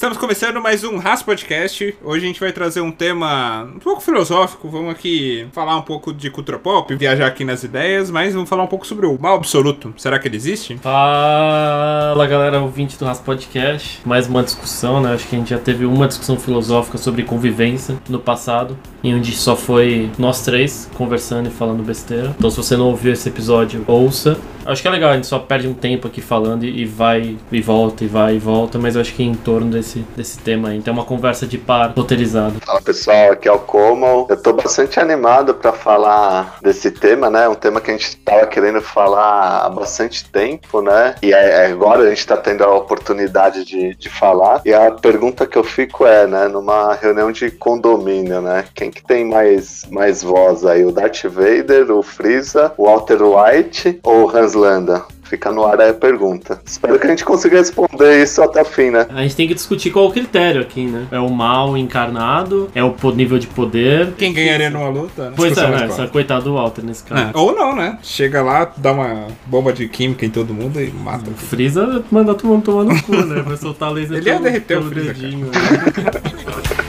Estamos começando mais um Ras Podcast. Hoje a gente vai trazer um tema um pouco filosófico. Vamos aqui falar um pouco de cultura pop, viajar aqui nas ideias, mas vamos falar um pouco sobre o mal absoluto. Será que ele existe? Fala galera, ouvinte do Ras Podcast. Mais uma discussão, né? Acho que a gente já teve uma discussão filosófica sobre convivência no passado, em onde só foi nós três conversando e falando besteira. Então se você não ouviu esse episódio, ouça. Acho que é legal, a gente só perde um tempo aqui falando e vai e volta e vai e volta, mas eu acho que é em torno desse, desse tema aí. Então é uma conversa de par roteirizada. Fala pessoal, aqui é o Como. Eu tô bastante animado para falar desse tema, né? Um tema que a gente tava querendo falar há bastante tempo, né? E é, é agora a gente tá tendo a oportunidade de, de falar. E a pergunta que eu fico é, né? Numa reunião de condomínio, né? Quem que tem mais, mais voz aí? O Darth Vader, o Freeza, o Walter White ou o Hans Landa? Fica no ar a pergunta. Espero que a gente consiga responder isso até o fim, né? A gente tem que discutir qual o critério aqui, né? É o mal encarnado? É o nível de poder? Quem ganharia numa luta? né? Pois é, Discussão né? Essa, clara. coitado do Walter nesse caso. É, Ou não, né? Chega lá, dá uma bomba de química em todo mundo e mata. O Freeza manda todo mundo tomar no cu, né? Vai soltar laser Ele ia derreter o Freeza, dedinho.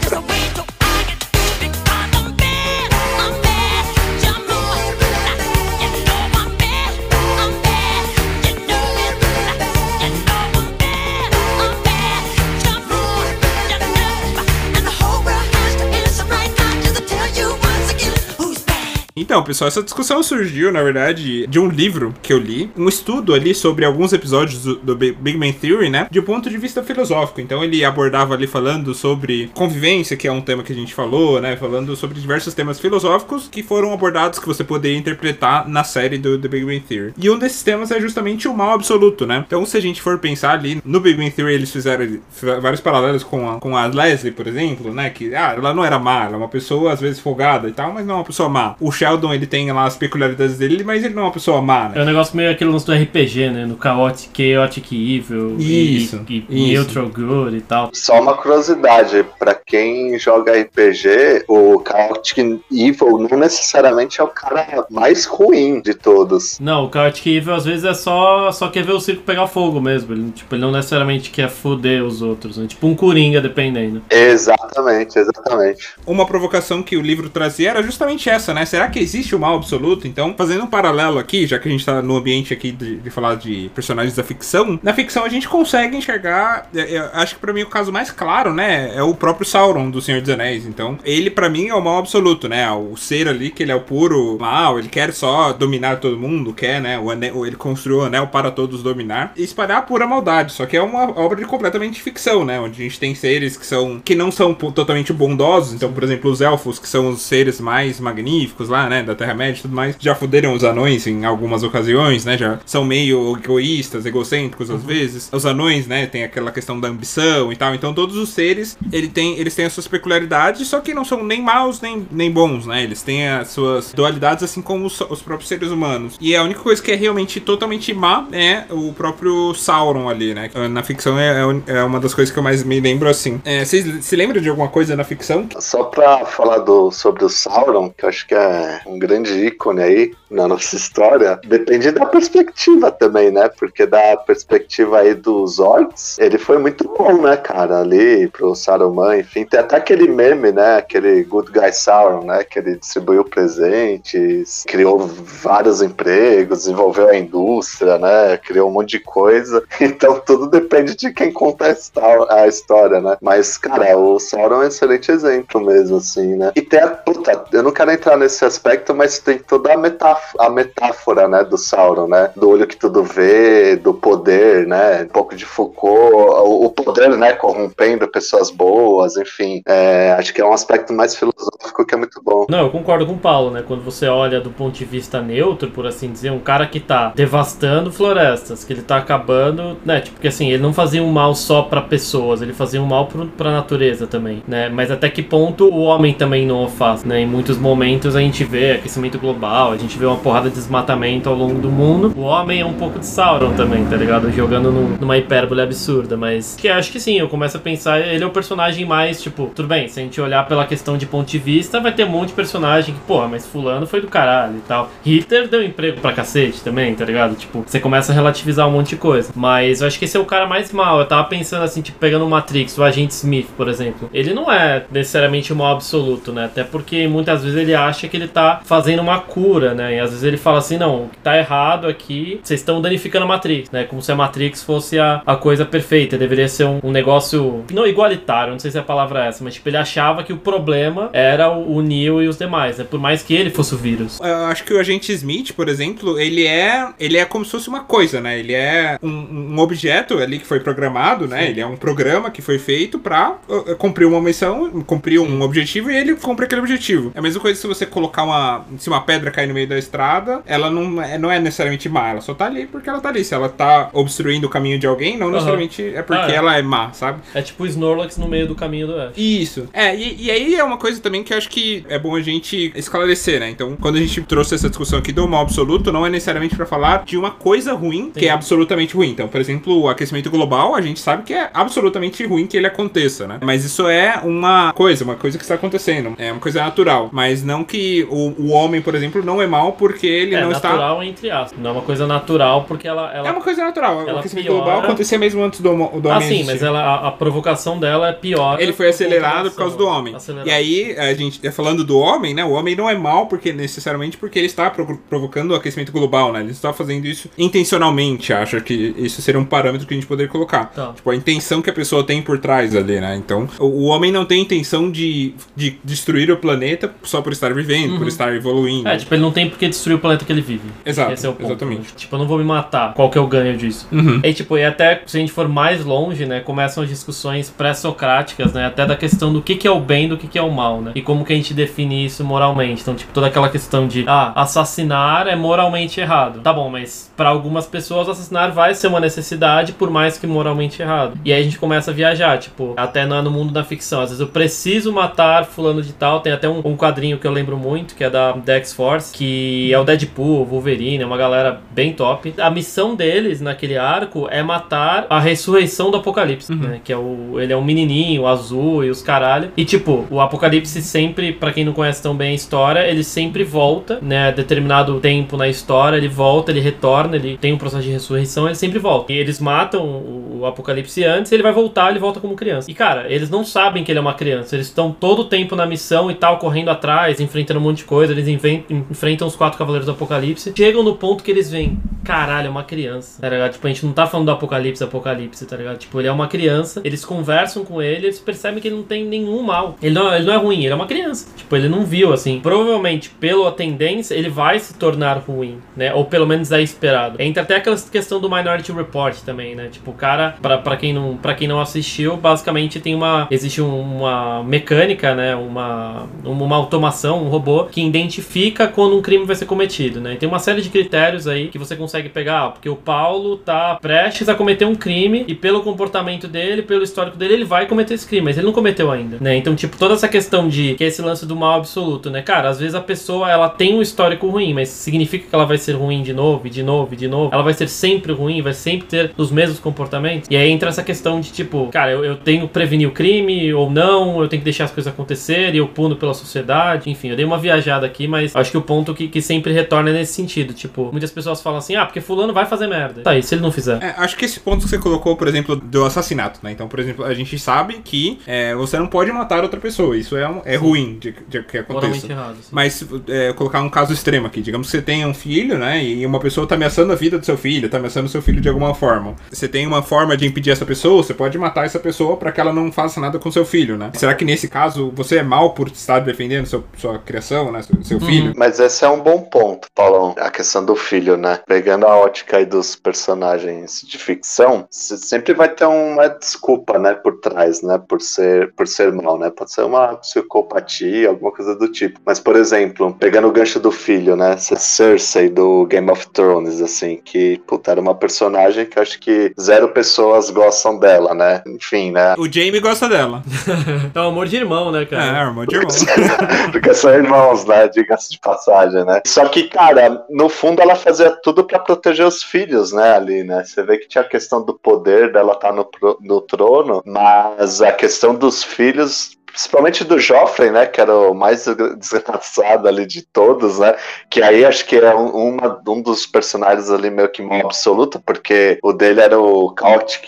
Então, pessoal, essa discussão surgiu, na verdade, de um livro que eu li, um estudo ali sobre alguns episódios do, do Big Bang Theory, né? De ponto de vista filosófico. Então, ele abordava ali falando sobre convivência, que é um tema que a gente falou, né? Falando sobre diversos temas filosóficos que foram abordados, que você poderia interpretar na série do The Big Bang Theory. E um desses temas é justamente o mal absoluto, né? Então, se a gente for pensar ali, no Big Bang Theory eles fizeram vários paralelos com a, com a Leslie, por exemplo, né? Que, ah, ela não era má, ela é uma pessoa às vezes folgada e tal, mas não é uma pessoa má. O Sheldon, ele tem lá as peculiaridades dele, mas ele não é uma pessoa má, né? É um negócio meio aquele lance do RPG, né? No Chaotic, Chaotic Evil Isso, e, e isso. Neutral Good e tal. Só uma curiosidade, pra quem joga RPG, o Chaotic Evil não necessariamente é o cara mais ruim de todos. Não, o Chaotic Evil às vezes é só, só quer ver o circo pegar fogo mesmo. Ele, tipo, ele não necessariamente quer foder os outros, né? Tipo um Coringa, dependendo. Exatamente, exatamente. Uma provocação que o livro trazia era justamente essa, né? Será que existe o mal absoluto? Então, fazendo um paralelo aqui, já que a gente tá no ambiente aqui de, de falar de personagens da ficção, na ficção a gente consegue enxergar, é, é, acho que pra mim o caso mais claro, né, é o próprio Sauron do Senhor dos Anéis. Então, ele pra mim é o mal absoluto, né? O ser ali que ele é o puro mal, ele quer só dominar todo mundo, quer, né? O anel, ele construiu o anel para todos dominar e espalhar a pura maldade. Só que é uma obra de completamente ficção, né? Onde a gente tem seres que são que não são totalmente bondosos. Então, por exemplo, os elfos, que são os seres mais magníficos lá, né? Da Terra-média e tudo mais, já fuderam os anões em algumas ocasiões, né? Já são meio egoístas, egocêntricos às vezes. Os anões, né? Tem aquela questão da ambição e tal. Então, todos os seres, ele tem, eles têm as suas peculiaridades, só que não são nem maus nem, nem bons, né? Eles têm as suas dualidades, assim como os, os próprios seres humanos. E a única coisa que é realmente totalmente má é o próprio Sauron ali, né? Na ficção é, é é uma das coisas que eu mais me lembro assim. É, vocês se lembram de alguma coisa na ficção? Só pra falar do, sobre o Sauron, que eu acho que é um grande ícone aí na nossa história, depende da perspectiva também, né? Porque da perspectiva aí dos orcs, ele foi muito bom, né, cara? Ali pro Saruman, enfim. Tem até aquele meme, né? Aquele Good Guy Sauron, né? Que ele distribuiu presentes, criou vários empregos, desenvolveu a indústria, né? Criou um monte de coisa. Então tudo depende de quem conta a história, né? Mas, cara, o Sauron é um excelente exemplo mesmo, assim, né? E tem a. Puta, eu não quero entrar nesse aspecto, mas tem toda a, metáf- a metáfora, né? Do Sauron, né? Do olho que tudo vê, do poder, né? Um pouco de Foucault, o, poder, né? Corrompendo pessoas boas, enfim. É, acho que é um aspecto mais filosófico que é muito bom. Não, eu concordo com o Paulo, né? Quando você olha do ponto de vista neutro, por assim dizer, um cara que tá devastando florestas, que ele tá acabando, né? Tipo, porque assim, ele não fazia um mal só pra pessoas, ele fazia um mal pro, pra natureza também, né? Mas até que ponto o homem também não o faz, né? Em muitos momentos a gente vê aquecimento global, a gente vê uma porrada de desmatamento ao longo do mundo. O homem é um pouco de Sauron também, tá ligado? Jogando num- numa hipérbole absurda, mas que acho que sim, eu começo a pensar, ele é o personagem mais, tipo, tudo bem, se a gente olhar pela questão de ponto de vista, vai ter um monte de personagem que, porra, mas fulano foi do caralho e tal. Hitler deu emprego pra cacete também, tá ligado? Tipo, você começa a relativizar um monte de coisa. Mas eu acho que esse é o cara mais mal. Eu tava pensando assim, tipo, pegando o Matrix, o agente Smith, por exemplo. Ele não é necessariamente o mal absoluto, né? Até porque muitas vezes ele acha que ele tá fazendo uma cura, né? E às vezes ele fala assim, não, o que tá errado aqui, vocês estão danificando a Matrix, né? Como se a Matrix fosse a, a coisa perfeita. Deveria ser um, um negócio, não igualitário, não sei se a palavra é essa, mas tipo, ele achava que o problema era o, o Neo e os demais, né? Por mais que ele fosse o vírus. Eu acho que o agente Smith, por exemplo, ele é ele é como se fosse uma coisa, né? Ele é um, um objeto ali que foi programado, né? Ele é um programa que foi feito pra uh, cumprir uma missão, cumprir um objetivo e ele cumpre aquele objetivo. É a mesma coisa se você colocar uma se uma pedra cair no meio da estrada, ela não é, não é necessariamente má, ela só tá ali porque ela tá ali. Se ela tá obstruindo o caminho de alguém, não Aham. necessariamente é porque Ah, é. ela é má, sabe? É tipo o Snorlax no meio do caminho do Ash. Isso. É, e, e aí é uma coisa também que eu acho que é bom a gente esclarecer, né? Então, quando a gente trouxe essa discussão aqui do mal absoluto, não é necessariamente pra falar de uma coisa ruim que Sim. é absolutamente ruim. Então, por exemplo, o aquecimento global, a gente sabe que é absolutamente ruim que ele aconteça, né? Mas isso é uma coisa, uma coisa que está acontecendo. É uma coisa natural. Mas não que o, o homem, por exemplo, não é mal porque ele é não está. natural entre aspas. Não é uma coisa natural porque ela. ela... É uma coisa natural. O ela aquecimento piora- global acontecia mesmo antes do, do Ah, homem sim, existir. mas ela, a, a provocação dela é pior. Ele foi acelerado por causa do homem. Acelerado. E aí, a gente é falando do homem, né? O homem não é mal porque necessariamente porque ele está pro- provocando o aquecimento global, né? Ele está fazendo isso intencionalmente, acho que isso seria um parâmetro que a gente poderia colocar. Tá. Tipo, a intenção que a pessoa tem por trás ali, né? Então, o, o homem não tem intenção de, de destruir o planeta só por estar vivendo, por estar evoluindo. É, tipo, ele não tem por que destruir o planeta que ele vive. Exato, Esse é o ponto. exatamente. né? Tipo, eu não vou me matar. Qual que é o ganho disso? Uhum. E tipo, e até se a gente for mais longe, né, começam as discussões pré-socráticas, né, até da questão do que que é o bem, do que que é o mal, né? E como que a gente define isso moralmente. Então, tipo, toda aquela questão de, ah, assassinar é moralmente errado. Tá bom, mas para algumas pessoas assassinar vai ser uma necessidade, por mais que moralmente errado. E aí a gente começa a viajar, tipo, até no, no mundo da ficção. Às vezes eu preciso matar fulano de tal. Tem até um, um quadrinho que eu lembro muito, que é da Dex Force, que é o Deadpool, o Wolverine, é uma galera bem top. A missão deles naquele arco é matar a ressurreição do Apocalipse, né? Que é o. Ele é um menininho azul e os caralho. E tipo, o Apocalipse sempre, pra quem não conhece tão bem a história, ele sempre volta, né? Determinado tempo na história, ele volta, ele retorna, ele tem um processo de ressurreição, ele sempre volta. E eles matam o, o Apocalipse antes, ele vai voltar, ele volta como criança. E cara, eles não sabem que ele é uma criança, eles estão todo o tempo na missão e tal, correndo atrás, enfrentando um monte de coisa, eles enfrentam os quatro cavaleiros do Apocalipse. Chegam no ponto que eles veem, caralho, é uma criança, tá ligado? Tipo, a gente não tá falando do Apocalipse, Apocalipse, tá ligado? Tipo, ele é uma criança, eles conversam com ele, eles percebem que ele não tem nenhum mal. Ele não, ele não é ruim, ele é uma criança. Tipo, ele não viu, assim. Provavelmente, pela tendência, ele vai se tornar ruim, né? Ou pelo menos é esperado. Entra até aquela questão do Minority Report também, né? Tipo, o cara, pra, pra, quem, não, pra quem não assistiu, basicamente tem uma. Existe um- uma mecânica, né? Uma, uma automação, um robô que identifica quando um crime vai ser cometido, né? E tem uma série de critérios aí que você consegue pegar, ah, porque o Paulo tá prestes a cometer um crime e pelo comportamento dele, pelo histórico dele, ele vai cometer esse crime, mas ele não cometeu ainda, né? Então, tipo, toda essa questão de que é esse lance do mal absoluto, né? Cara, às vezes a pessoa ela tem um histórico ruim, mas significa que ela vai ser ruim de novo, e de novo, e de novo. Ela vai ser sempre ruim, vai sempre ter os mesmos comportamentos. E aí entra essa questão de tipo, cara, eu, eu tenho que prevenir o crime ou não, eu tenho que deixar as coisas acontecerem, eu puno pela sociedade, enfim, eu dei uma viajada aqui, mas acho que o ponto que, que sempre retorna é nesse sentido. Tipo, muitas pessoas falam assim, ah, porque fulano vai fazer merda. Tá, e se ele não fizer? É, acho que esse ponto que você colocou, por exemplo, do assassinato, né? Então, por exemplo, a gente sabe que é, você não pode matar outra pessoa. Isso é, um- é ruim de, de que aconteça. Errado. Mas é, colocar um caso extremo aqui. Digamos que você tem um filho, né? E uma pessoa tá ameaçando a vida do seu filho, tá ameaçando o seu filho de alguma forma. Você tem uma forma de impedir essa pessoa, você pode matar essa pessoa pra que ela não faça nada com seu filho, né? Será que nesse caso você é mal por estar defendendo seu, sua criação, né? Seu, filho? Mas esse é um bom ponto, Paulão. A questão do filho, né? Pegando a ótica aí dos personagens de ficção, se- sempre vai ter uma desculpa, né, por trás, né, por ser, por ser mal, né? Pode ser uma psicopatia, alguma coisa do tipo. Mas, por exemplo, pegando o gancho do filho, né? essa Cersei do Game of Thrones, assim, que, puta, era uma personagem que eu acho que zero pessoas gostam dela, né? Enfim, né? O Jamie gosta dela. É um amor de irmão, né, É, cara? irmão de irmão. Porque são irmãos, né? Diga-se de passagem, né? Só que, cara, no fundo ela fazia tudo pra proteger os filhos, né? Ali, né? Você vê que tinha a questão do poder dela estar no, pro- no trono, mas a questão dos filhos. Principalmente do Joffrey, né? Que era o mais desgraçado ali de todos, né? Que aí acho que é um, uma- um dos personagens ali meio que mal absoluto, porque o dele era o Chaotic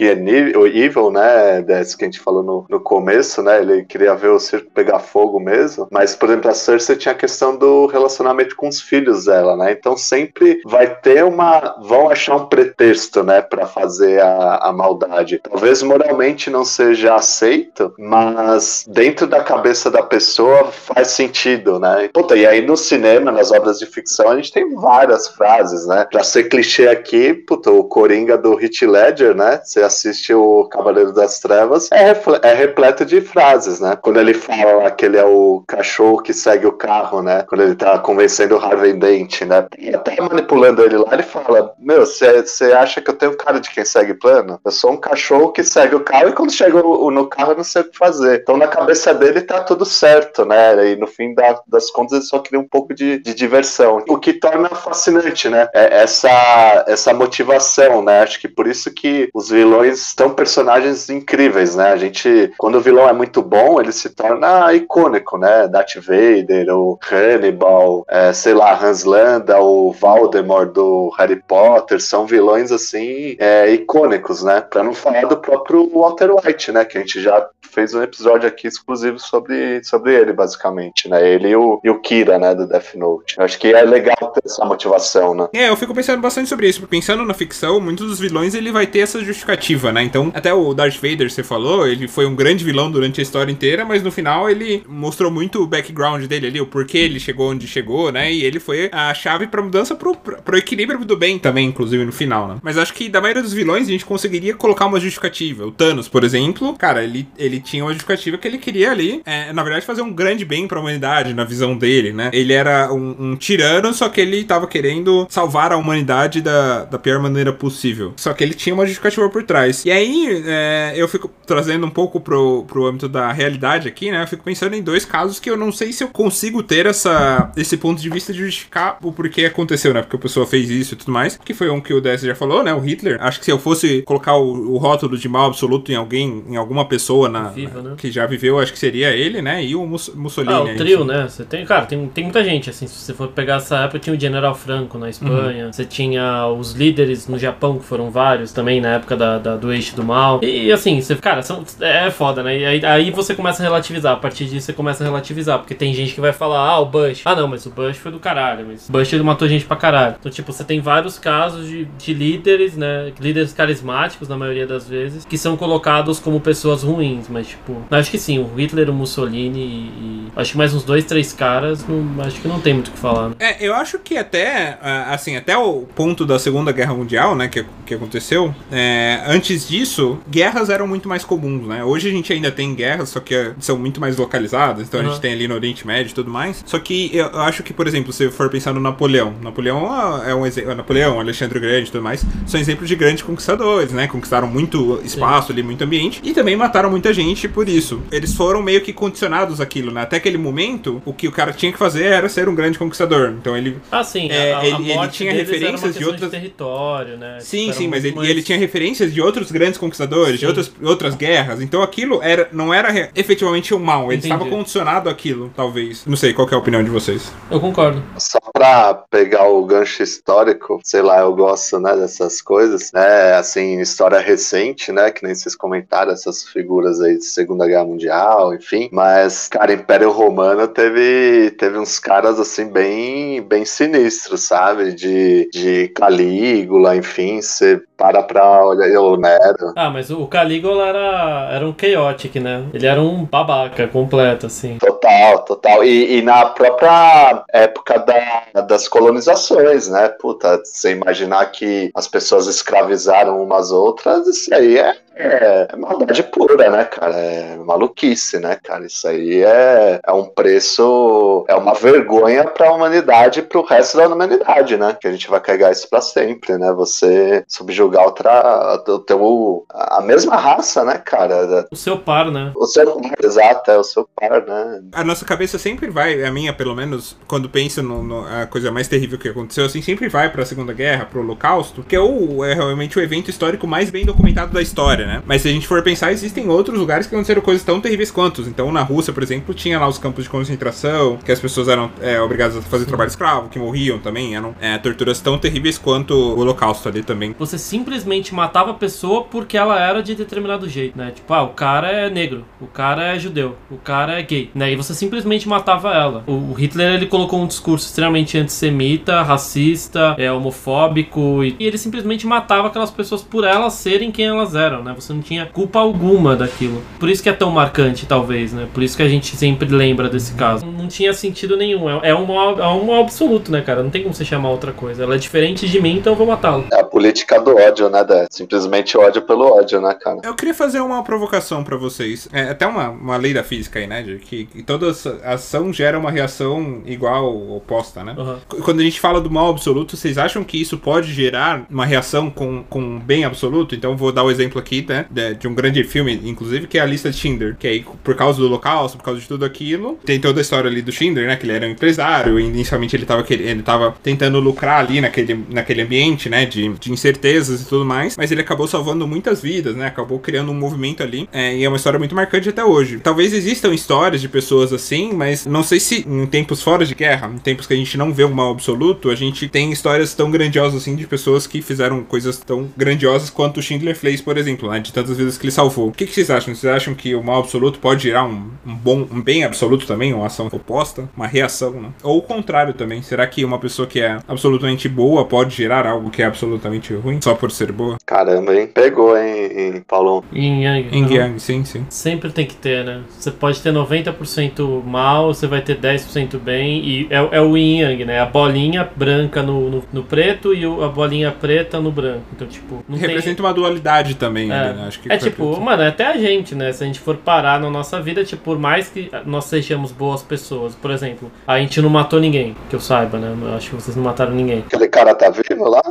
o Evil, né? Desse que a gente falou no, no começo, né? Ele queria ver o circo pegar fogo mesmo. Mas, por exemplo, a Cersei tinha a questão do relacionamento com os filhos dela, né? Então sempre vai ter uma. vão achar um pretexto, né? Pra fazer a, a maldade. Talvez moralmente não seja aceito, mas dentro da cabeça da pessoa faz sentido, né? Puta, e aí no cinema, nas obras de ficção, a gente tem várias frases, né? Pra ser clichê aqui, puta, o Coringa do Heath Ledger, né? Você assiste o Cavaleiro das Trevas, é, é repleto de frases, né? Quando ele fala que ele é o cachorro que segue o carro, né? Quando ele tá convencendo o Harvey Dent, né? E até manipulando ele lá, ele fala: Meu, você acha que eu tenho cara de quem segue plano? Eu sou um cachorro que segue o carro e quando chega no carro eu não sei o que fazer. Então na cabeça dele tá tudo certo, né? E no fim da- das contas ele só queria um pouco de, de diversão. O que torna fascinante, né? É essa, essa motivação, né? Acho que por isso que os vilões são personagens incríveis, né? A gente, quando o vilão é muito bom, ele se torna icônico, né? Darth Vader, o Hannibal, é, sei lá, Hans Landa, o Voldemort do Harry Potter, são vilões assim é, icônicos, né? Pra não falar do próprio Walter White, né? Que a gente já fez um episódio aqui exclusivo sobre, sobre ele, basicamente, né? Ele e o, e o Kira, né? Do Death Note. Eu acho que é legal ter essa motivação, né? É, eu fico pensando bastante sobre isso. Pensando na ficção, muitos dos vilões ele vai ter essa justificativa, né? Então, até o Darth Vader, você falou, ele foi um grande vilão durante a história inteira, mas no final ele mostrou muito o background dele ali, o porquê ele chegou onde chegou, né? E ele foi a chave pra mudança pro, pro equilíbrio do bem também, inclusive no final, né? Mas acho que da maioria dos vilões a gente conseguiria colocar uma justificativa. O Thanos, por exemplo, cara, ele, ele tinha uma justificativa que ele queria ali, é, na verdade, fazer um grande bem pra humanidade, na visão dele, né? Ele era um, um tirano, só que ele tava querendo salvar a humanidade da, da pior maneira possível. Só que ele tinha uma justificativa por trás. E aí, é, eu fico trazendo um pouco pro, pro âmbito da realidade aqui, né? Eu fico pensando em dois casos que eu não sei se eu consigo ter essa, esse ponto de vista de justificar o porquê aconteceu, né? Porque a pessoa fez isso e tudo mais. Que foi um que o DS já falou, né? O Hitler. Acho que se eu fosse colocar o, o rótulo de mal absoluto em alguém, em alguma pessoa na, Viva, né? que já viveu, acho que seria ele, né? E o Mus- Mussolini. Ah, o aí, trio, enfim. né? Você tem, cara, tem, tem muita gente, assim, se você for pegar essa época, tinha o General Franco na Espanha, você tinha os líderes no Japão, que foram vários também, na época da, da- do eixo do mal. E, assim, você, cara, são, é foda, né? E aí, aí você começa a relativizar, a partir disso você começa a relativizar, porque tem gente que vai falar, ah, o Bush. Ah, não, mas o Bush foi do caralho, mas o Bush ele matou gente pra caralho. Então, tipo, você tem vários casos de, de líderes, né? Líderes carismáticos, na maioria das vezes, que são colocados como pessoas ruins, mas, tipo, acho que sim, o Hitler, o Mussolini e, e acho que mais uns dois, três caras, não, acho que não tem muito o que falar. Né? É, eu acho que até, ah, assim, até o ponto da Segunda Guerra Mundial, né, que, que aconteceu, é, antes disso, guerras eram muito mais comuns, né? Hoje a gente ainda tem guerras, só que eh, são muito mais localizadas, então a Uhum. gente tem ali no Oriente Médio e tudo mais. Só que eu acho que, por exemplo, se for pensar no Napoleão, Napoleão é é um exemplo, Napoleão, Alexandre o Grande e tudo mais, são exemplos de grandes conquistadores, né? Conquistaram muito espaço ali, muito ambiente, e também mataram muita gente por isso. Eles foram meio que condicionados àquilo, né? Até aquele momento, o que o cara tinha que fazer era ser um grande conquistador. Então ele Ah, sim, É, a, a ele- ele tinha deles era uma referências de questão outras- território, né? Sim, Tipo, sim, mas ele, e ele mais- tinha referências de outros grandes conquistadores, de Sim. outras, outras guerras. Então aquilo era, não era re- efetivamente um mal. Ele Entendi. estava condicionado àquilo, talvez. Não sei qual que é a opinião de vocês. Eu concordo. Só pra pegar o gancho histórico, sei lá, eu gosto, né, dessas coisas, né, assim, história recente, né, que nem vocês comentaram, essas figuras aí de Segunda Guerra Mundial, enfim, mas, cara, Império Romano teve, teve uns caras, assim, bem, bem sinistros, sabe, de, de Calígula, enfim, você para pra olhar, eu Nero, Ah, mas o Calígula era, era um chaotic, né? Ele era um babaca completo, assim. Total, total. E, e na própria época da- das colonizações, né? Puta, você imaginar que as pessoas escravizaram umas outras, isso aí é É, maldade pura, né, cara? É maluquice, né, cara? Isso aí é, é um preço, é uma vergonha pra humanidade e pro resto da humanidade, né? Que a gente vai carregar isso pra sempre, né? Você subjugar outra, o teu, a mesma raça, né, cara? O seu par, né? O seu par, exato, é o seu par, né? A nossa cabeça sempre vai, a minha pelo menos, quando penso no, no- a coisa mais terrível que aconteceu, assim, sempre vai pra Segunda Guerra, pro Holocausto, que é, o, é realmente o evento histórico mais bem documentado da história, né? Mas se a gente for pensar, existem outros lugares que aconteceram coisas tão terríveis quantos. Então, na Rússia, por exemplo, tinha lá os campos de concentração, que as pessoas eram é, obrigadas a fazer trabalho escravo, que morriam também, eram é, torturas tão terríveis quanto o Holocausto ali também. Você simplesmente matava a pessoa porque ela era de determinado jeito, né? Tipo, ah, o cara é negro, o cara é judeu, o cara é gay, né? E você simplesmente matava ela. O o Hitler, ele colocou um discurso extremamente antissemita, racista, é, homofóbico, e, e ele simplesmente matava aquelas pessoas por elas serem quem elas eram, né? Você não tinha culpa alguma daquilo. Por isso que é tão marcante, talvez, né? Por isso que a gente sempre lembra desse caso. Não tinha sentido nenhum. É, é um mal, é um mal absoluto, né, cara? Não tem como você chamar outra coisa. Ela é diferente de mim, então eu vou matá-lo. É a política do ódio, né, Dé? Simplesmente ódio pelo ódio, né, cara? Eu queria fazer uma provocação pra vocês. É até uma, uma lei da física aí, né? De que, que toda ação gera uma reação igual ou oposta, né? Uhum. Qu- Quando a gente fala do mal absoluto, vocês acham que isso pode gerar uma reação com, com um bem absoluto? Então vou dar o exemplo aqui, né? De, de um grande filme, inclusive, que é a lista de Schindler. Que aí, por causa do holocausto, por causa de tudo aquilo, tem toda a história ali do Schindler, né? Que ele era um empresário, e inicialmente ele tava, quer- ele tava tentando lucrar ali naquele, naquele ambiente, né? De, de incertezas e tudo mais. Mas ele acabou salvando muitas vidas, né? Acabou criando um movimento ali. é, e é uma história muito marcante até hoje. Talvez existam histórias de pessoas assim, mas não sei se em tempos fora de guerra, em tempos que a gente não vê um mal absoluto, a gente tem histórias tão grandiosas assim de pessoas que fizeram coisas tão grandiosas quanto o Schindler fez, por exemplo, né? De tantas vidas que ele salvou. O que, que vocês acham? Vocês acham que o mal absoluto pode gerar um, um bom, um bem absoluto também, uma ação oposta, uma reação, né? Ou o contrário também. Será que uma pessoa que é absolutamente boa pode gerar algo que é absolutamente ruim só por ser boa? Caramba, hein? Pegou, hein, Paulão? Yin Yang. Em Uhum. Yang, sim, sim. Sempre tem que ter, né? Você pode ter 90% mal, você vai ter 10% bem, e é, é o Yin Yang, né? A bolinha branca no, no, no preto e o- a bolinha preta no branco. Então, tipo, não tem. Representa uma dualidade também, É, ali, né? Acho que é tipo, mano, até a gente, né? Se a gente for parar na nossa vida, tipo, por mais que nós sejamos boas pessoas, por exemplo, a gente não matou ninguém, que eu saiba, né? Eu acho que vocês não mataram ninguém. Aquele cara tá vivo lá?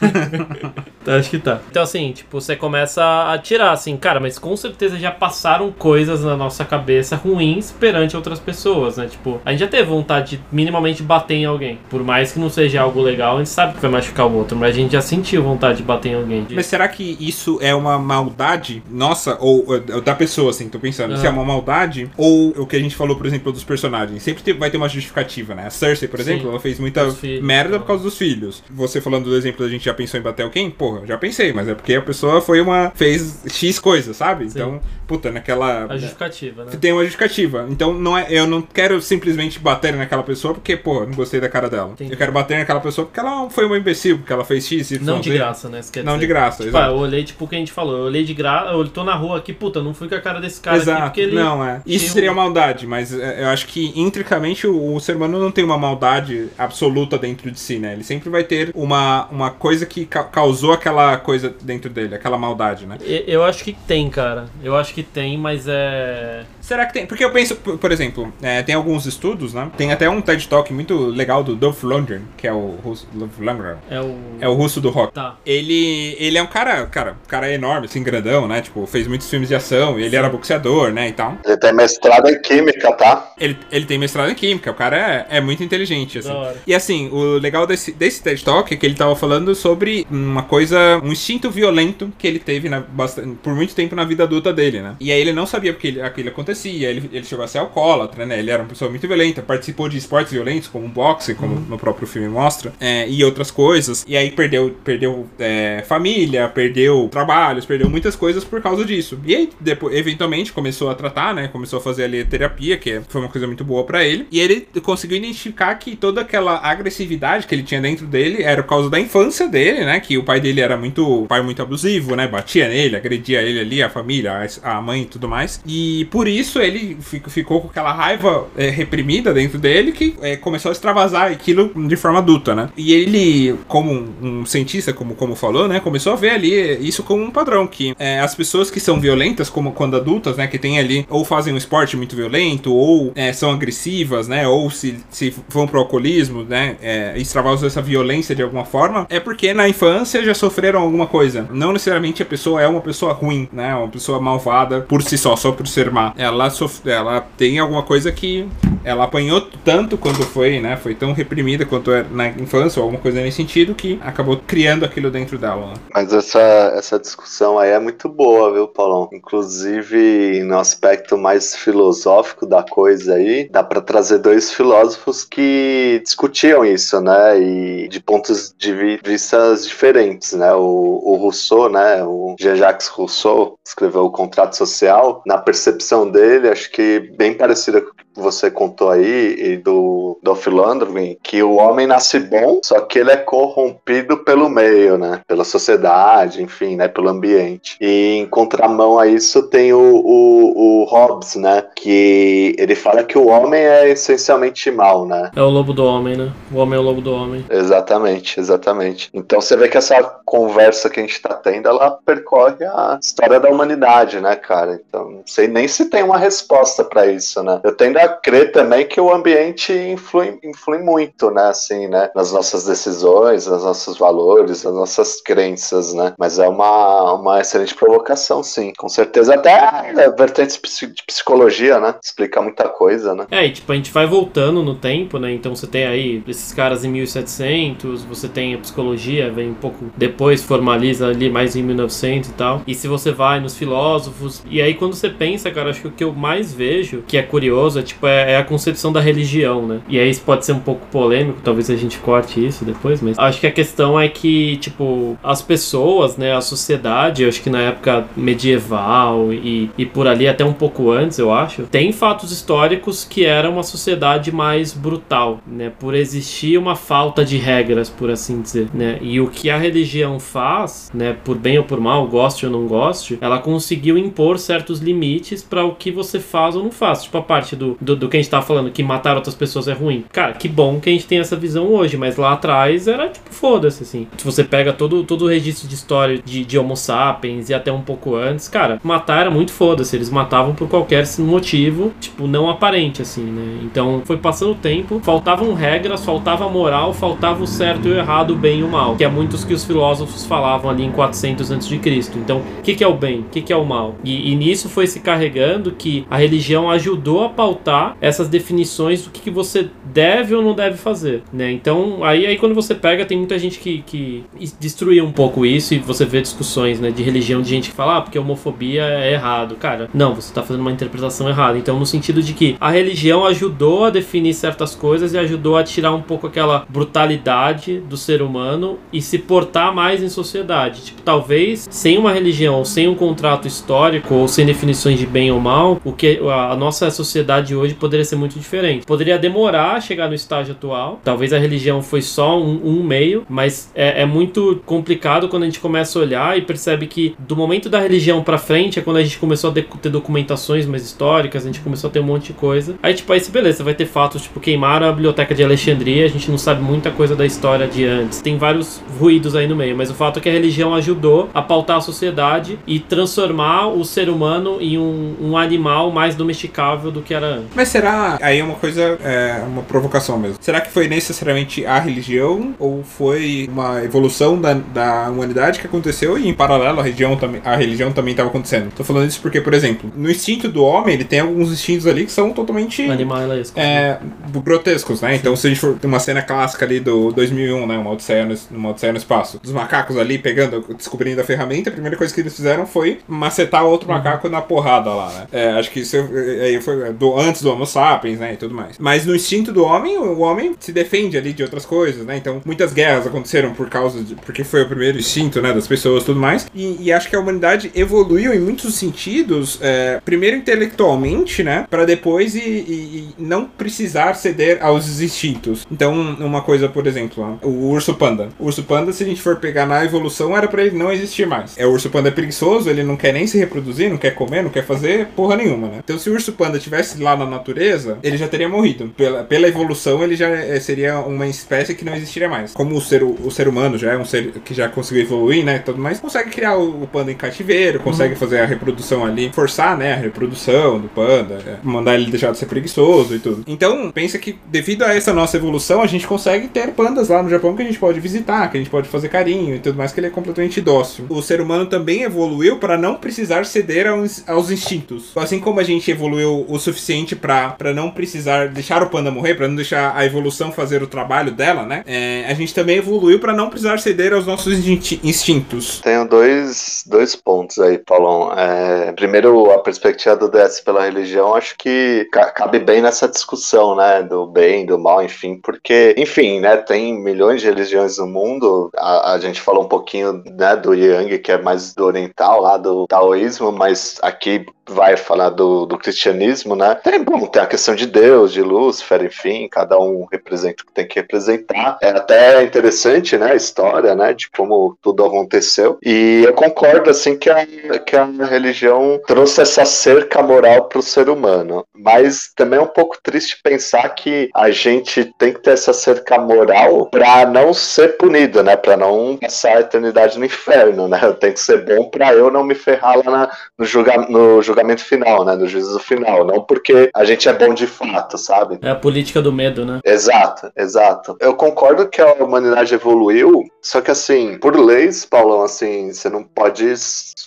Acho que tá. Então, assim, tipo, você começa a tirar, assim, cara, mas com certeza já passaram coisas na nossa cabeça ruins perante outras pessoas, né? Tipo, a gente já teve vontade de minimamente bater em alguém. Por mais que não seja algo legal, a gente sabe que vai machucar o outro, mas a gente já sentiu vontade de bater em alguém. De- Mas será que isso é uma maldade nossa ou, ou da pessoa, assim? Tô pensando, se é Aham. uma maldade ou o que a gente falou, por exemplo, dos personagens. Sempre te- vai ter uma justificativa, né? A Cersei, por Sim. exemplo, ela fez muita merda por causa dos filhos. Você falando do exemplo, a gente já pensou em bater alguém? Porra, já pensei, mas é porque a pessoa foi uma. fez X coisas, sabe? Sim. Então, puta, naquela. A justificativa, né? Tem uma justificativa. Então não é, eu não quero simplesmente bater naquela pessoa porque, pô, eu não gostei da cara dela. Entendi. Eu quero bater naquela pessoa porque ela foi uma imbecil, porque ela fez X e Não de graça, né? Não dizer. de graça, Tipo, ah, exato. eu olhei, tipo, o que a gente falou. Eu olhei de graça, eu tô na rua aqui, puta, não fui com a cara desse cara aqui Exato, porque ele. não é. Isso seria maldade, mas é, eu acho que intricamente o, o ser humano não tem uma maldade absoluta dentro de si, né? Ele sempre vai ter uma, uma coisa que ca- causou aquela coisa dentro dele, aquela maldade, né? Eu acho que tem, cara. Eu acho que tem, mas é. Será que tem? Porque eu penso, por, por exemplo, é, tem alguns estudos, né? Tem até um TED Talk muito legal do Dolph Lundgren, que é o russo, Dolph Lundgren, É o. é o russo do rock. Tá. Ele, ele é um cara, cara, um cara enorme, assim, grandão, né? Tipo, fez muitos filmes de ação, ele era boxeador, né, e tal. Ele tem mestrado em química, tá? Ele, ele tem mestrado em química, o cara é, é muito inteligente, assim. Da hora. E assim, o legal desse, desse TED Talk é que ele tava falando sobre uma coisa, um instinto violento que ele teve na, bastante, por muito tempo na vida adulta dele, né? E aí ele não sabia porque ele- aquilo acontecia, ele, ele chegou a ser alcoólatra, né? Ele era uma pessoa muito violenta, participou de esportes violentos, como boxe, como no próprio filme mostra, é, e outras coisas. E aí perdeu, perdeu é, família, perdeu trabalhos, perdeu muitas coisas por causa disso. E aí, depois, eventualmente, começou a tratar, né? Começou a fazer ali a terapia, que foi uma coisa muito boa pra ele. E ele conseguiu identificar que toda aquela agressividade que ele tinha dentro dele era por causa da infância dele, né? Que o pai dele era muito, pai muito abusivo, né? Batia nele, agredia ele ali, a família, a mãe e tudo mais. E por isso isso, ele fi- ficou com aquela raiva é, reprimida dentro dele que é, começou a extravasar aquilo de forma adulta, né? E ele, como um, um cientista, como, como falou, né? Começou a ver ali isso como um padrão, que é, as pessoas que são violentas, como quando adultas, né? Que tem ali, ou fazem um esporte muito violento, ou é, são agressivas, né? Ou se, se vão pro alcoolismo, né? É, extravasam essa violência de alguma forma, é porque na infância já sofreram alguma coisa. Não necessariamente a pessoa é uma pessoa ruim, né? Uma pessoa malvada por si só, só por ser má. Ela, sof- ela tem alguma coisa que ela apanhou tanto quando foi, né? Foi tão reprimida quanto era na infância, ou alguma coisa nesse sentido, que acabou criando aquilo dentro dela. né? Mas essa, essa discussão aí é muito boa, viu, Paulão? Inclusive, no aspecto mais filosófico da coisa aí, dá pra trazer dois filósofos que discutiam isso, né? E de pontos de vi- vistas diferentes, né? O, o Rousseau, né? O Jean-Jacques Rousseau escreveu o Contrato Social. Na percepção dele, acho que bem parecida com o que você contou aí e do Dolph Lundgren, que o homem nasce bom, só que ele é corrompido pelo meio, né? Pela sociedade, enfim, né? Pelo ambiente. E em contramão a isso tem o, o, o Hobbes, né? Que ele fala que o homem é essencialmente mal, né? É o lobo do homem, né? O homem é o lobo do homem. Exatamente, exatamente. Então você vê que essa conversa que a gente tá tendo, ela percorre a história da humanidade, né, cara? Então não sei nem se tem uma resposta pra isso, né? Eu tendo a crer também que o ambiente influi, influi muito, né, assim, né? Nas nossas decisões, nos nossos valores, nas nossas crenças, né? Mas é uma, uma excelente provocação, sim. Com certeza até vertentes psi- de psicologia, né? Explica muita coisa, né? É, e tipo, a gente vai voltando no tempo, né? Então você tem aí esses caras em 1700, você tem a psicologia, vem um pouco depois, formaliza ali mais em 1900 e tal. E se você vai nos filósofos, e aí quando você pensa, cara, acho que o que eu mais vejo, que é curioso, é tipo, é, é a concepção da religião, né? E aí isso pode ser um pouco polêmico, talvez a gente corte isso depois, mas acho que a questão é que, tipo, as pessoas, né, a sociedade, eu acho que na época medieval e, e por ali até um pouco antes, eu acho, tem fatos históricos que era uma sociedade mais brutal, né, por existir uma falta de regras, por assim dizer, né, e o que a religião faz, né, por bem ou por mal, goste ou não goste, ela conseguiu impor certos limites para o que você faz ou não faz, tipo a parte do, do, do que a gente tava falando, que matar outras pessoas é ruim. Cara, que bom que a gente tem essa visão hoje, mas lá atrás era tipo, foda-se, assim. Se você pega todo, todo o registro de história de, de Homo sapiens e até um pouco antes, cara, matar era muito foda-se. Eles matavam por qualquer motivo, tipo, não aparente, assim, né? Então foi passando o tempo, faltavam regras, faltava moral, faltava o certo e o errado, o bem e o mal, que é muitos que os filósofos falavam ali em 400 a.C. Então, o que, que é o bem? O que, que é o mal? E, e nisso foi se carregando que a religião ajudou a pautar essas definições do que, que você deve ou não deve fazer, né? Então, aí, aí quando você pega, tem muita gente que, que destruiu um pouco isso e você vê discussões, né, de religião de gente que fala, ah, porque homofobia é errado. Cara, não, você tá fazendo uma interpretação errada. Então, no sentido de que a religião ajudou a definir certas coisas e ajudou a tirar um pouco aquela brutalidade do ser humano e se portar mais em sociedade. Tipo, talvez sem uma religião, sem um contrato histórico ou sem definições de bem ou mal, o que a nossa sociedade hoje poderia ser muito diferente. Poderia demorar a chegar no estágio atual. Talvez a religião foi só um, um meio, mas é, é muito complicado quando a gente começa a olhar e percebe que do momento da religião pra frente é quando a gente começou a ter documentações mais históricas, a gente começou a ter um monte de coisa. Aí, tipo, aí beleza, vai ter fatos, tipo, queimaram a biblioteca de Alexandria, a gente não sabe muita coisa da história de antes. Tem vários ruídos aí no meio, mas o fato é que a religião ajudou a pautar a sociedade e transformar o ser humano em um, um animal mais domesticável do que era antes. Mas será. Aí é uma coisa. É uma provocação mesmo. Será que foi necessariamente a religião? Ou foi uma evolução da, da humanidade que aconteceu e em paralelo a religião também, a religião também estava acontecendo? Tô falando isso porque, por exemplo, no instinto do homem, ele tem alguns instintos ali que são totalmente. Animalesco. É, grotescos, né? Então, se a gente for uma cena clássica ali do 2001, né? Uma Odisseia no, uma Odisseia no espaço. Dos macacos ali pegando, descobrindo a ferramenta, a primeira coisa que eles fizeram foi macetar outro macaco na porrada lá, né? É, acho que isso é, aí foi do, antes do Homo sapiens, né? E tudo mais. Mas no instinto do homem, o homem se defende ali de outras coisas, né? Então, muitas guerras aconteceram por causa de. porque foi o primeiro instinto, né? Das pessoas tudo mais. E, e acho que a humanidade evoluiu em muitos sentidos. é, primeiro intelectualmente, né? Pra depois e, e- e não precisar ceder aos instintos. Então, uma coisa, por exemplo, o urso panda. O urso panda, se a gente for pegar na evolução, era pra ele não existir mais. É o urso panda é preguiçoso, ele não quer nem se reproduzir, não quer comer, não quer fazer porra nenhuma, né? Então, se o urso panda tivesse lá na natureza, ele já teria morrido. Pela, pela evolução, ele já eh, seria uma espécie que não existiria mais. Como o ser, o ser humano já é um ser que já conseguiu evoluir, né? Tudo mais, consegue criar o, o panda em cativeiro, consegue fazer a reprodução ali, forçar, né? A reprodução do panda, é, mandar ele deixar de ser preguiçoso e tudo. Então, pensa que devido a essa nossa evolução, a gente consegue ter pandas lá no Japão que a gente pode visitar, que a gente pode fazer carinho e tudo mais, que ele é completamente dócil. O ser humano também evoluiu para não precisar ceder aos, aos instintos. Assim como a gente evoluiu o suficiente para não precisar deixar o panda morrer, para não deixar a evolução fazer o trabalho dela, né? É, a gente também evoluiu para não precisar ceder aos nossos instintos. Tenho dois, dois pontos aí, Paulão. É, primeiro, a perspectiva do DS pela religião, acho que ca- cabe bem nessa discussão, né? Do bem, do mal, enfim, porque, enfim, né? Tem milhões de religiões no mundo. A, a gente falou um pouquinho né, do Yang, que é mais do oriental, lá do taoísmo, mas aqui vai falar do, do cristianismo, né? Tem, bom, tem a questão de Deus, de Lúcifer, enfim, cada um representa o que tem que representar. É até interessante, né, a história, né, de como tudo aconteceu. E eu concordo, assim, que a, que a religião trouxe essa cerca moral para o ser humano. Mas também é um pouco triste pensar que a gente tem que ter essa cerca moral para não ser punido, né, para não passar a eternidade no inferno, né? Eu tenho que ser bom para eu não me ferrar lá na, no, julga, no julgamento final, né? No juízo final. Não porque a gente é bom de fato, sabe? É a política do medo, né? Exato, exato. Eu concordo que a humanidade evoluiu, só que assim, por leis, Paulão, assim, você não pode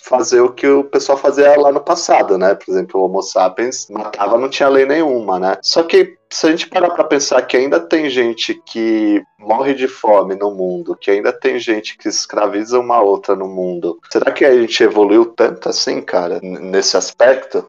fazer o que o pessoal fazia lá no passado, né? Por exemplo, o Homo sapiens matava, não tinha lei nenhuma, né? Só que se a gente parar pra pensar que ainda tem gente que morre de fome no mundo, que ainda tem gente que escraviza uma outra no mundo, será que a gente evoluiu tanto assim, cara, nesse aspecto?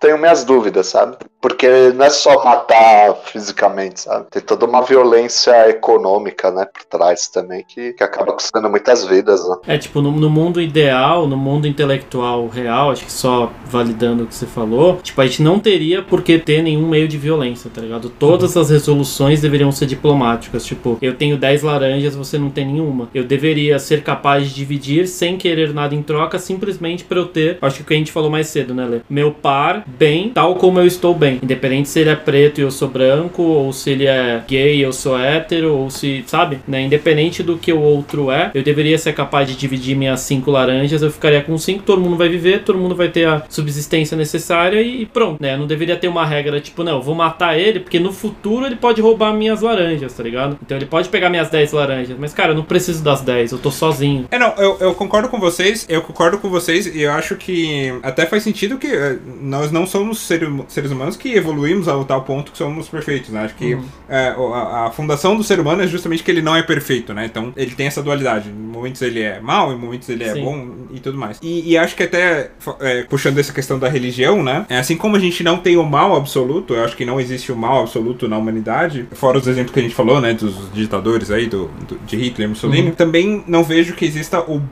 Tenho minhas dúvidas, sabe? Porque não é só matar fisicamente, sabe? Tem toda uma violência econômica, né, por trás também, que, que acaba custando muitas vidas, né? É, tipo, no, no mundo ideal, no mundo intelectual real, acho que só validando o que você falou, tipo, a gente não teria por que ter nenhum meio de violência, tá ligado? Todas as resoluções deveriam ser diplomáticas, tipo, eu tenho 10 laranjas, você não tem nenhuma. Eu deveria ser capaz de dividir sem querer nada em troca, simplesmente pra eu ter, acho que o que a gente falou mais cedo, né, Lê? Meu par bem, tal como eu estou bem. Independente se ele é preto e eu sou branco, ou se ele é gay e eu sou hétero, ou se, sabe? Né? Independente do que o outro é, eu deveria ser capaz de dividir minhas cinco laranjas, eu ficaria com cinco, todo mundo vai viver, todo mundo vai ter a subsistência necessária e pronto, né? Não deveria ter uma regra tipo, não, eu vou matar ele, porque no futuro ele pode roubar minhas laranjas, tá ligado? Então ele pode pegar minhas 10 laranjas, mas cara, eu não preciso das 10, eu tô sozinho. É, não, eu, eu concordo com vocês, eu concordo com vocês e eu acho que até faz sentido que eh, nós não somos ser- seres humanos que evoluímos ao tal ponto que somos perfeitos, né? Acho que eh, o- a, a fundação do ser humano é justamente que ele não é perfeito, né? Então ele tem essa dualidade. Em momentos ele é mal, em momentos ele é Sim. bom e tudo mais. E, e acho que até, eh, puxando essa questão da religião, né? É, assim como a gente não tem o mal absoluto, eu acho que não existe o mal absoluto na humanidade, fora os exemplos que a gente falou, né? Dos ditadores aí, do, do- de Hitler e Mussolini, também não vejo que exista o,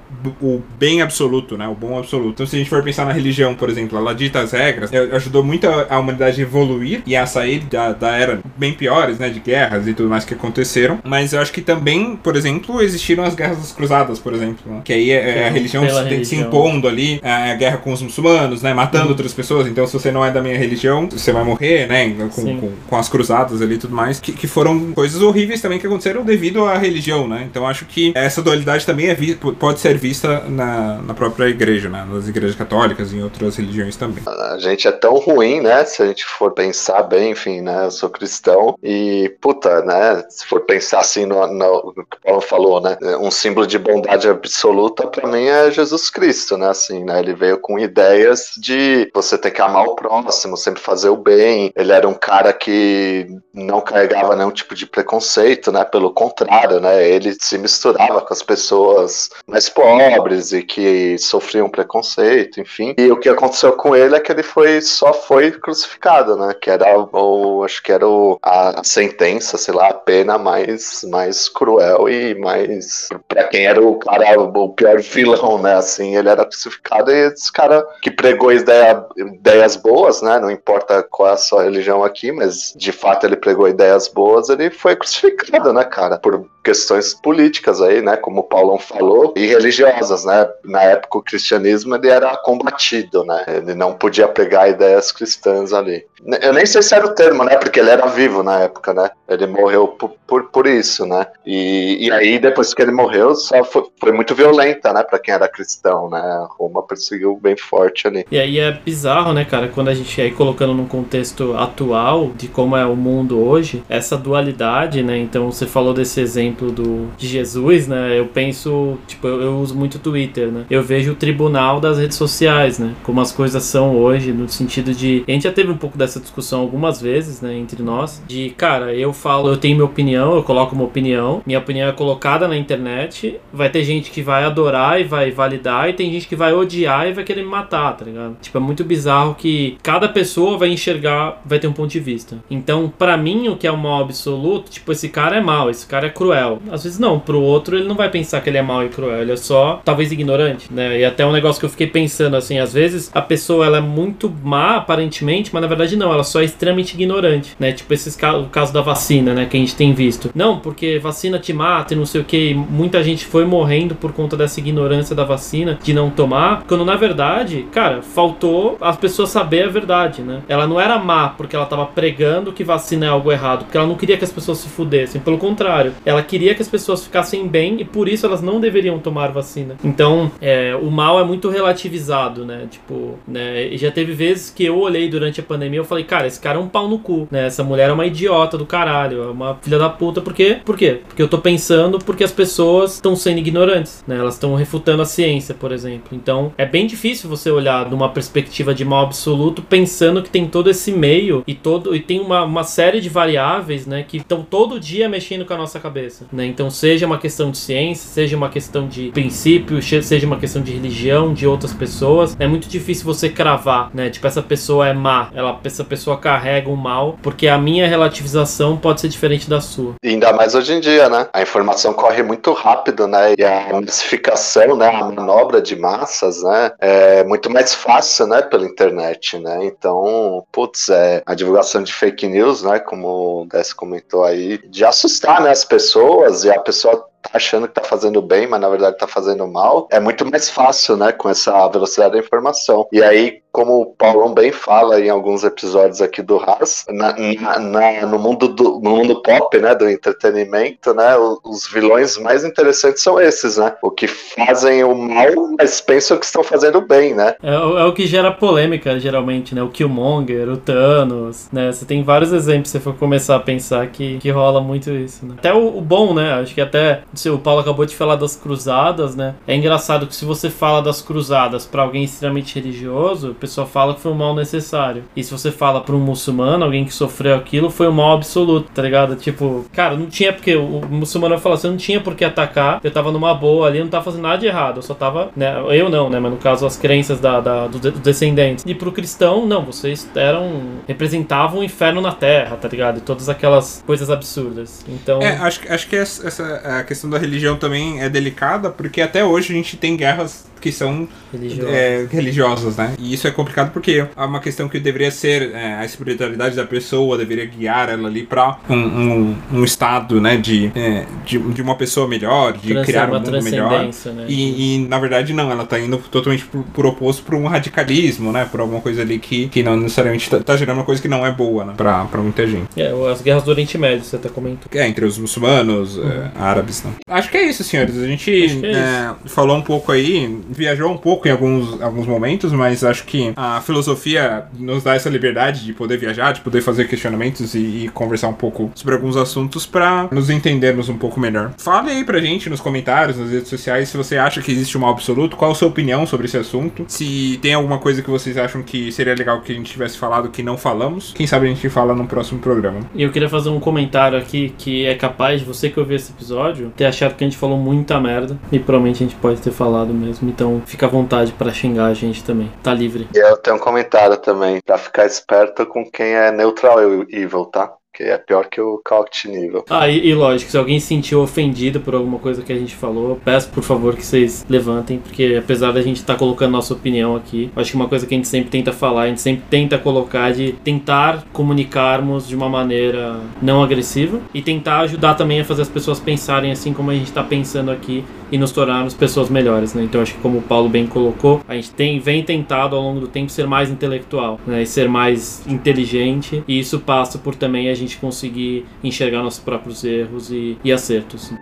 o bem absoluto, né? O bom absoluto. Então, se a gente for pensar na religião, por exemplo, ela dita as regras, eh, ajudou muito a, humanidade a evoluir e a sair da, da era bem piores, né? De guerras e tudo mais que aconteceram. Mas eu acho que também, por exemplo, existiram as guerras das cruzadas, por exemplo. né? Que aí é, é a religião se, se religião. impondo ali, é a guerra com os muçulmanos, né? Matando Uhum. outras pessoas. Então, se você não é da minha religião, você vai morrer, né? Com, com, com as cruzadas ali e tudo mais. Que, que foram coisas horríveis também que aconteceram devido à religião, né? Então, acho que essa dualidade também é pode ser vista na, na própria igreja, né? Nas igrejas católicas e em outras religiões também. A gente é tão ruim, né? Se a gente for pensar bem, enfim, né? Eu sou cristão e, puta, né? Se for pensar assim no, no, no que o Paulo falou, né? Um símbolo de bondade absoluta pra mim é Jesus Cristo, né? Assim, né? Ele veio com ideias de você ter que amar o próximo, sempre fazer o bem. Ele era um cara que não carregava nenhum tipo de preconceito, né? Pelo contrário, né? Ele se misturava com as pessoas mais pobres e que sofriam preconceito, enfim. E o que aconteceu com ele é que ele foi só foi crucificado né? Que era o, acho que era o, a, sentença, sei lá, a pena mais, mais cruel e mais pra quem era o cara, o pior vilão, né? Assim, ele era crucificado e esse cara que pregou ideia, ideias boas, né? Não importa qual é a sua religião aqui, mas de fato ele pregou ideias boas, ele foi crucificado, né, cara? Por questões políticas aí, né? Como o Paulão falou, e religiosas, né? Na época o cristianismo ele era combatido, né? Ele não podia pregar ideias cristãs ali. Eu nem sei se era o termo, né? Porque ele era vivo na época, né? Ele morreu por, por, por isso, né? E, e aí, depois que ele morreu, só foi, foi muito violenta, né? Pra quem era cristão, né? Roma perseguiu bem forte ali. E aí é bizarro, né, cara, quando a gente aí colocando num contexto atual de como é o mundo hoje, essa dualidade, né? Então você falou desse exemplo do de Jesus, né? Eu penso, tipo, eu, eu uso muito Twitter, né? Eu vejo o tribunal das redes sociais, né? Como as coisas são hoje, no sentido de. A gente já teve um pouco dessa discussão algumas vezes, né, entre nós, de, cara, eu falo, eu tenho minha opinião, eu coloco uma opinião, minha opinião é colocada na internet, vai ter gente que vai adorar e vai validar, e tem gente que vai odiar e vai querer me matar, tá ligado? Tipo, é muito bizarro que cada pessoa vai enxergar, vai ter um ponto de vista. Então, pra mim, o que é um mal absoluto, tipo, esse cara é mal, esse cara é cruel. Às vezes não, pro outro ele não vai pensar que ele é mal e cruel, ele é só, talvez, ignorante, né? E até um negócio que eu fiquei pensando, assim, às vezes a pessoa, ela é muito má, aparentemente, mas na verdade não, ela só é extremamente ignorante, né? Tipo, esses ca- o caso da vacina, né, que a gente tem visto. Não, porque vacina te mata e não sei o que, muita gente foi morrendo por conta dessa ignorância da vacina, de não tomar, quando na verdade, cara, faltou as pessoas saber a verdade, né? Ela não era má porque ela tava pregando que vacina é algo errado, porque ela não queria que as pessoas se fudessem, pelo contrário, ela queria que as pessoas ficassem bem e por isso elas não deveriam tomar vacina. Então, é, o mal é muito relativizado, né? Tipo, né? Já teve vezes que eu olhei durante a pandemia eu falei, cara, esse cara é um pau no cu, né? Essa mulher é uma idiota do caralho, é uma filha da puta, por quê? Por quê? Porque eu tô pensando porque as pessoas estão sendo ignorantes, né? Elas estão refutando a ciência, por exemplo. Então, é bem difícil você olhar numa perspectiva de mal absoluto pensando que tem todo esse meio e todo e tem uma, uma série de variáveis, né, que estão todo dia mexendo com a nossa cabeça, né? Então, seja uma questão de ciência, seja uma questão de princípio, seja uma questão de religião, de outras pessoas, é muito difícil você cravar, né? Tipo, essa pessoa é má, ela, essa pessoa carrega um mal, porque a minha relativização pode ser diferente da sua. E ainda mais hoje em dia, né? A informação corre muito rápido, né? E a massificação, né? A manobra de massas, né? É muito mais fácil, né? Pela internet, né? Então, putz, é, a divulgação de fake news, né? Como o Dess comentou aí, de assustar, né? As pessoas e a pessoa tá achando que tá fazendo bem, mas na verdade tá fazendo mal, é muito mais fácil, né, com essa velocidade da informação. E aí, como o Paulão bem fala em alguns episódios aqui do Haas, na, na- na- no, mundo do, no mundo pop, né, do entretenimento, né, os vilões mais interessantes são esses, né, o que fazem o mal, mas pensam que estão fazendo bem, né. É, o- é o que gera polêmica, geralmente, né? O Killmonger, o Thanos, né? Você tem vários exemplos se você for começar a pensar que, que rola muito isso, né? Até o, o bom, né? Acho que até o Paulo acabou de falar das cruzadas, né? É engraçado que se você fala das cruzadas pra alguém extremamente religioso, o pessoal fala que foi um mal necessário. E se você fala pra um muçulmano, alguém que sofreu aquilo, foi um mal absoluto, tá ligado? Tipo, cara, não tinha porque. O, muçulmano vai falar assim, não tinha por que atacar, eu tava numa boa ali, eu não tava fazendo nada de errado, eu só tava, né? Eu não, né? Mas no caso, as crenças da, da- do- dos descendentes. E pro cristão, não, vocês eram. representavam o inferno na terra, tá ligado? E todas aquelas coisas absurdas. Então. É, acho, acho que essa, essa- a questão da religião também é delicada, porque até hoje a gente tem guerras que são religiosa. é, religiosas, né? E isso é complicado porque é uma questão que deveria ser é, a espiritualidade da pessoa, deveria guiar ela ali pra um, um, um estado, né, de, é, de, de uma pessoa melhor, de criar um mundo melhor. né? E, e, na verdade não, ela tá indo totalmente por, por oposto pra um radicalismo, né? Por alguma coisa ali que, que não necessariamente tá, tá gerando uma coisa que não é boa, né? Pra, pra muita gente. É, as guerras do Oriente Médio, você até comentou. É, entre os muçulmanos, é, árabes, né? Acho que é isso, senhores. A gente Uhum. É é, falou um pouco aí, viajou um pouco em alguns, alguns momentos, mas acho que a filosofia nos dá essa liberdade de poder viajar, de poder fazer questionamentos e, e conversar um pouco sobre alguns assuntos pra nos entendermos um pouco melhor. Fale aí pra gente nos comentários, nas redes sociais, se você acha que existe um mal absoluto, qual a sua opinião sobre esse assunto, se tem alguma coisa que vocês acham que seria legal que a gente tivesse falado que não falamos, quem sabe a gente fala no próximo programa. E eu queria fazer um comentário aqui que é capaz você que ouviu esse episódio ter achado que a gente falou muita merda. E provavelmente a gente pode ter falado mesmo. Então então fica à vontade pra xingar a gente também. Tá livre. E eu tenho um comentário também, pra ficar esperto com quem é neutral evil, tá? Que é pior que o Couch nível. Ah, e, e lógico, se alguém se sentiu ofendido por alguma coisa que a gente falou, peço por favor que vocês levantem, porque apesar da gente estar colocando nossa opinião aqui, acho que uma coisa que a gente sempre tenta falar, a gente sempre tenta colocar de tentar comunicarmos de uma maneira não agressiva e tentar ajudar também a fazer as pessoas pensarem assim como a gente está pensando aqui e nos tornarmos pessoas melhores, né? Então acho que como o Paulo bem colocou, a gente tem vem tentado ao longo do tempo ser mais intelectual, né? E ser mais inteligente e isso passa por também a gente conseguir enxergar nossos próprios erros e, e acertos.